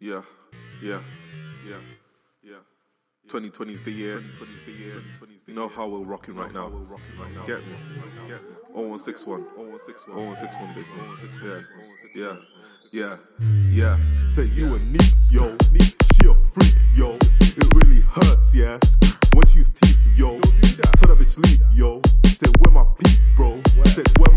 Yeah, yeah, yeah, yeah. 2020 is the year. 2020 the year. You know how we're rocking right now. Get me. Get me. 0161. 0161. 0161 business. Yeah. Yeah. Yeah. Yeah. Say you a neat, yo. She a freak, yo. It really hurts, yeah. When she use teeth, yo. Tell that bitch leave, yo. Say where my peep, bro. Said where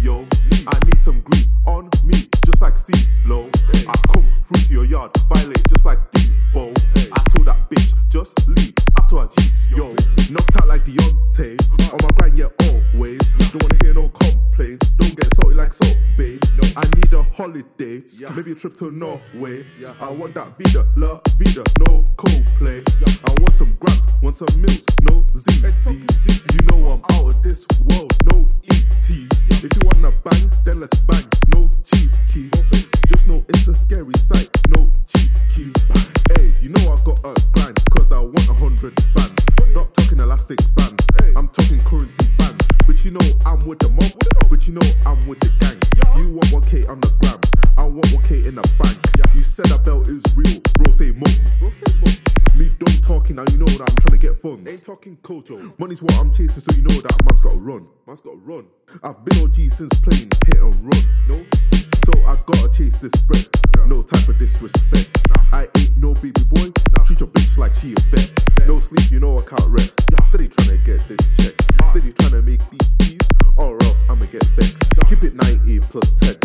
yo. I need some green on me, just like C-Lo. I come through to your yard, violate just like Debo. I told that bitch just leave after I cheats, yo. Knocked out like Deontay. On my grind, yeah, always. Don't wanna hear no complaint. Don't get salty like salt, babe. I need a holiday, maybe a trip to Norway. Yeah. I want that Vida, La Vida, no Coldplay. I want some grabs, want some meals, no ZZ. You know I'm out of this world, no ET. Let's bang, no cheeky. Just know it's a scary sight, no cheeky. Hey, you know I got a grind, cause I want a hundred bands. Not talking elastic bands, I'm talking currency bands. But you know I'm with the mob, but you know I'm with the gang. You want 1k on the gram, I want 1k in the bank. You said that belt is real, bro, say months. Me don't talking, now you know that I'm trying to get funds. Ain't talking Kojo. Money's what I'm chasing, so you know that man's gotta run. Man's got to run. I've been OG since playing hit and run. No? So I gotta chase this bread. No time for disrespect. I ain't no baby boy. Treat your bitch like she a vet. No sleep, you know I can't rest. Steady trying to get this check. Steady trying to make these peas, or else I'ma get vexed. Keep it 90 plus 10.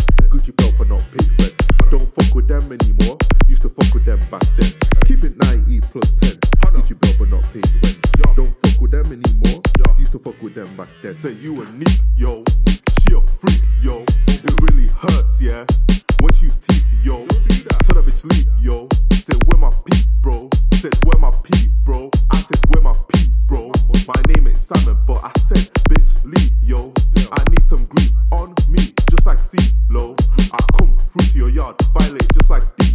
Anymore. Used to fuck with them back then. Keep it 90 plus 10. Gucci belt but not pay rent. Don't fuck with them anymore. Used to fuck with them back then. Say you a neat, yo. She a freak, yo. It really hurts, yeah. When she use teeth, yo. Tell that bitch leave, yo. Say where my peep, bro. Said where my peep, bro. I said where my peep, bro. My name ain't Simon, but I said bitch leave, yo. I need some green on me, just like C-Lo. I come through to your yard, violate just like